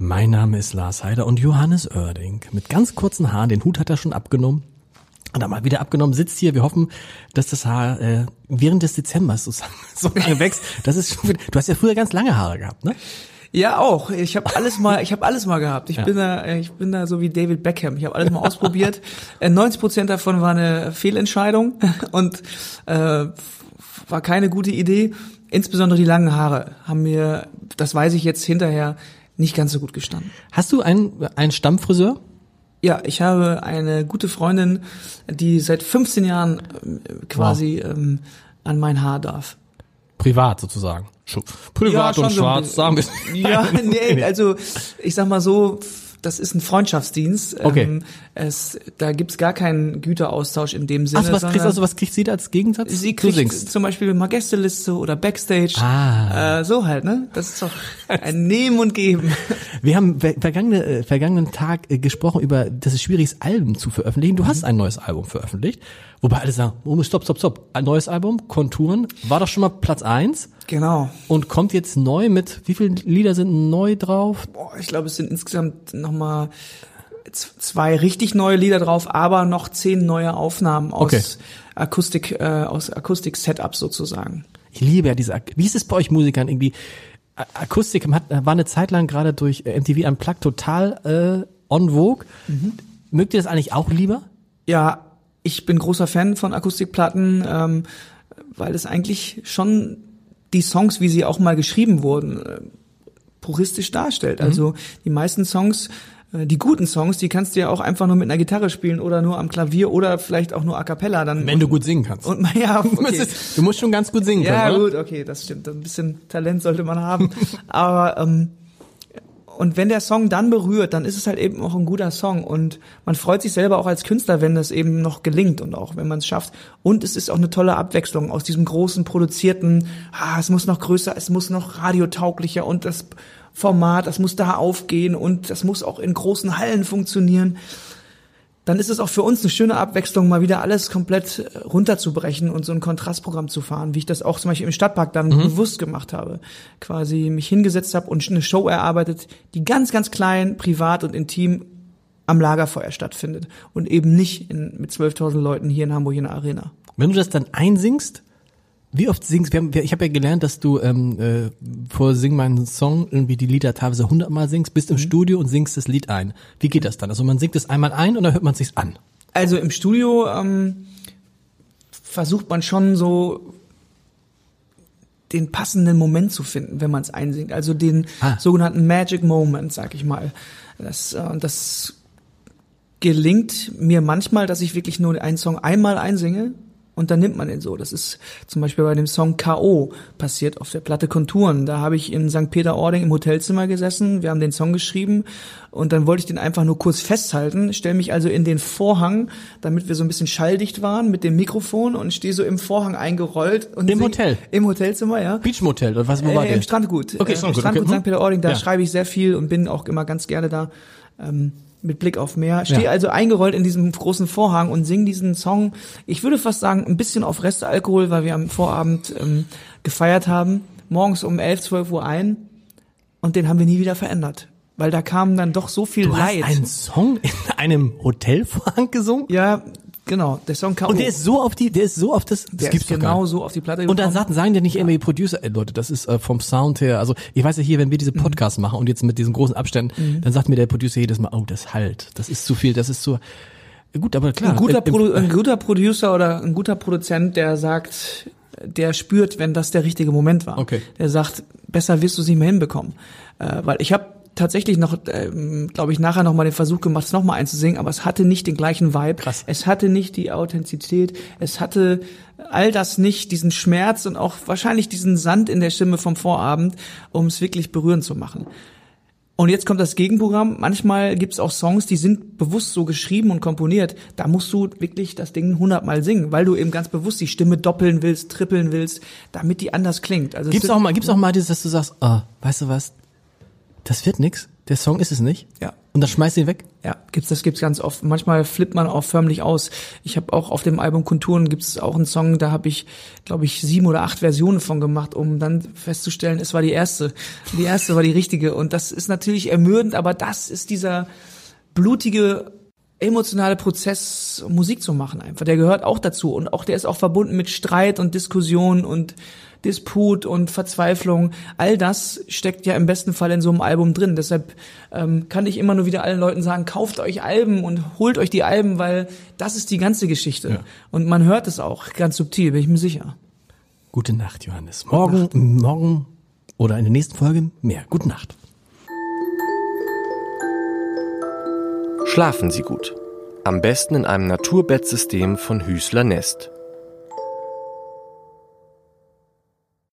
Mein Name ist Lars Heider und Johannes Oerding. Mit ganz kurzen Haaren, den Hut hat er schon abgenommen. Und dann mal wieder abgenommen, sitzt hier. Wir hoffen, dass das Haar äh, während des Dezembers so, so lange wächst. Das ist schon, du hast ja früher ganz lange Haare gehabt, ne? Ja, auch. Ich habe alles mal, ich habe alles mal gehabt. Ich ja. bin da, ich bin da so wie David Beckham. Ich habe alles mal ausprobiert. 90 äh, Prozent davon war eine Fehlentscheidung und äh, war keine gute Idee. Insbesondere die langen Haare haben mir, das weiß ich jetzt hinterher, nicht ganz so gut gestanden. Hast du einen, einen Stammfriseur? Ja, ich habe eine gute Freundin, die seit 15 Jahren äh, quasi wow. ähm, an mein Haar darf. Privat sozusagen. Privat ja, und schwarz, so sagen wir. Ja, nee, also ich sag mal so, das ist ein Freundschaftsdienst. Okay. Ähm, es, da gibt's gar keinen Güteraustausch in dem Sinne. Ach, was kriegst, also was kriegt sie da als Gegensatz? Sie kriegt zum Beispiel mal Gästeliste oder Backstage. Ah. Äh, so halt, ne? Das ist doch ein Nehmen und Geben. Wir haben vergangene, äh, vergangenen Tag äh, gesprochen über, dass es schwierig ist, Alben zu veröffentlichen. Du mhm. hast ein neues Album veröffentlicht. Wobei alle sagen, oh, stopp, stopp, stopp. Ein neues Album, Konturen, war doch schon mal Platz eins. Genau. Und kommt jetzt neu mit, wie viele Lieder sind neu drauf? Boah, ich glaube, es sind insgesamt nochmal zwei richtig neue Lieder drauf, aber noch zehn neue Aufnahmen aus okay. Akustik, äh, aus Akustik-Setups sozusagen. Ich liebe ja diese, wie ist es bei euch Musikern irgendwie? Akustik hat, war eine Zeit lang gerade durch äh, MTV Unplugged total äh, on vogue. Mhm. Mögt ihr das eigentlich auch lieber? Ja, ich bin großer Fan von Akustikplatten, ähm, weil es eigentlich schon die Songs, wie sie auch mal geschrieben wurden, äh, puristisch darstellt. Mhm. Also die meisten Songs, äh, die guten Songs, die kannst du ja auch einfach nur mit einer Gitarre spielen oder nur am Klavier oder vielleicht auch nur a cappella. Dann Wenn du gut singen kannst. Und, ja, okay. du musst schon ganz gut singen können. Ja, gut, okay, das stimmt. Ein bisschen Talent sollte man haben. Aber ähm, und wenn der Song dann berührt, dann ist es halt eben auch ein guter Song und man freut sich selber auch als Künstler, wenn das eben noch gelingt und auch wenn man es schafft. Und es ist auch eine tolle Abwechslung aus diesem großen produzierten, ah, es muss noch größer, es muss noch radiotauglicher und das Format, das muss da aufgehen und das muss auch in großen Hallen funktionieren dann ist es auch für uns eine schöne Abwechslung, mal wieder alles komplett äh, runterzubrechen und so ein Kontrastprogramm zu fahren, wie ich das auch zum Beispiel im Stadtpark dann mhm. bewusst gemacht habe. Quasi mich hingesetzt habe und eine Show erarbeitet, die ganz, ganz klein, privat und intim am Lagerfeuer stattfindet und eben nicht in, mit 12.000 Leuten hier in Hamburg in der Arena. Wenn du das dann einsingst, wie oft singst wir? Haben, ich habe ja gelernt, dass du ähm, äh, vor Sing meinen Song irgendwie die Lieder teilweise hundertmal singst, bist im mhm. Studio und singst das Lied ein. Wie geht das dann? Also man singt es einmal ein und dann hört man es sich an. Also im Studio ähm, versucht man schon so den passenden Moment zu finden, wenn man es einsingt. Also den ah. sogenannten Magic Moment, sag ich mal. Das, äh, das gelingt mir manchmal, dass ich wirklich nur einen Song einmal einsinge und dann nimmt man den so. Das ist zum Beispiel bei dem Song K.O. passiert auf der Platte Konturen. Da habe ich in St. Peter-Ording im Hotelzimmer gesessen, wir haben den Song geschrieben und dann wollte ich den einfach nur kurz festhalten, stelle mich also in den Vorhang, damit wir so ein bisschen schalldicht waren mit dem Mikrofon und stehe so im Vorhang eingerollt. Und Im Hotel? Im Hotelzimmer, ja. Beachmotel oder was, wo äh, war der? Im Strandgut. Okay, äh, Strandgut. Strandgut okay. St. Peter-Ording, da ja. schreibe ich sehr viel und bin auch immer ganz gerne da. Ähm, mit Blick auf Meer. Stehe ja. also eingerollt in diesem großen Vorhang und sing diesen Song. Ich würde fast sagen, ein bisschen auf Restalkohol, weil wir am Vorabend ähm, gefeiert haben. Morgens um 11, 12 Uhr ein. Und den haben wir nie wieder verändert. Weil da kam dann doch so viel du Leid. Hast einen Song in einem Hotelvorhang gesungen? Ja, Genau, der Song K.O. Und der ist so auf die, der ist so auf das, das der gibt's ist genau so auf die Platte gekommen. Und dann sagen, sagen dir nicht irgendwie Producer, ey Leute, das ist äh, vom Sound her, also ich weiß ja hier, wenn wir diese mhm. Podcasts mhm. machen und jetzt mit diesen großen Abständen, mhm. dann sagt mir der Producer jedes Mal, oh, das halt, das ist zu viel, das ist zu, gut, aber klar. Ein guter, äh, Produ ein guter Producer oder ein guter Produzent, der sagt, der spürt, wenn das der richtige Moment war. Okay. Der sagt, besser wirst du sie mehr hinbekommen. Äh, weil ich habe tatsächlich noch, ähm, glaube ich, nachher noch mal den Versuch gemacht, es noch mal einzusingen, aber es hatte nicht den gleichen Vibe. Krass. Es hatte nicht die Authentizität. Es hatte all das nicht, diesen Schmerz und auch wahrscheinlich diesen Sand in der Stimme vom Vorabend, um es wirklich berührend zu machen. Und jetzt kommt das Gegenprogramm. Manchmal gibt's auch Songs, die sind bewusst so geschrieben und komponiert. Da musst du wirklich das Ding hundertmal singen, weil du eben ganz bewusst die Stimme doppeln willst, trippeln willst, damit die anders klingt. Also es Gibt's auch mal, gibt's auch mal dieses, dass du sagst, ah, weißt du was? Das wird nix. Der Song ist es nicht. Ja. Und dann schmeißt du ihn weg. Ja, gibt's das gibt's ganz oft. Manchmal flippt man auch förmlich aus. Ich habe auch auf dem Album Konturen gibt's auch einen Song, da habe ich, glaube ich, sieben oder acht Versionen von gemacht, um dann festzustellen, es war die erste. Die erste war die richtige. Und das ist natürlich ermüdend, aber das ist dieser blutige emotionale Prozess, Musik zu machen einfach. Der gehört auch dazu. Und auch der ist auch verbunden mit Streit und Diskussion und Disput und Verzweiflung. All das steckt ja im besten Fall in so einem Album drin. Deshalb ähm, kann ich immer nur wieder allen Leuten sagen, kauft euch Alben und holt euch die Alben, weil das ist die ganze Geschichte. Und man hört es auch ganz subtil, bin ich mir sicher. Gute Nacht, Johannes. Morgen, morgen oder in der nächsten Folge mehr. Gute Nacht. Schlafen Sie gut. Am besten in einem Naturbettsystem von Hüßler Nest.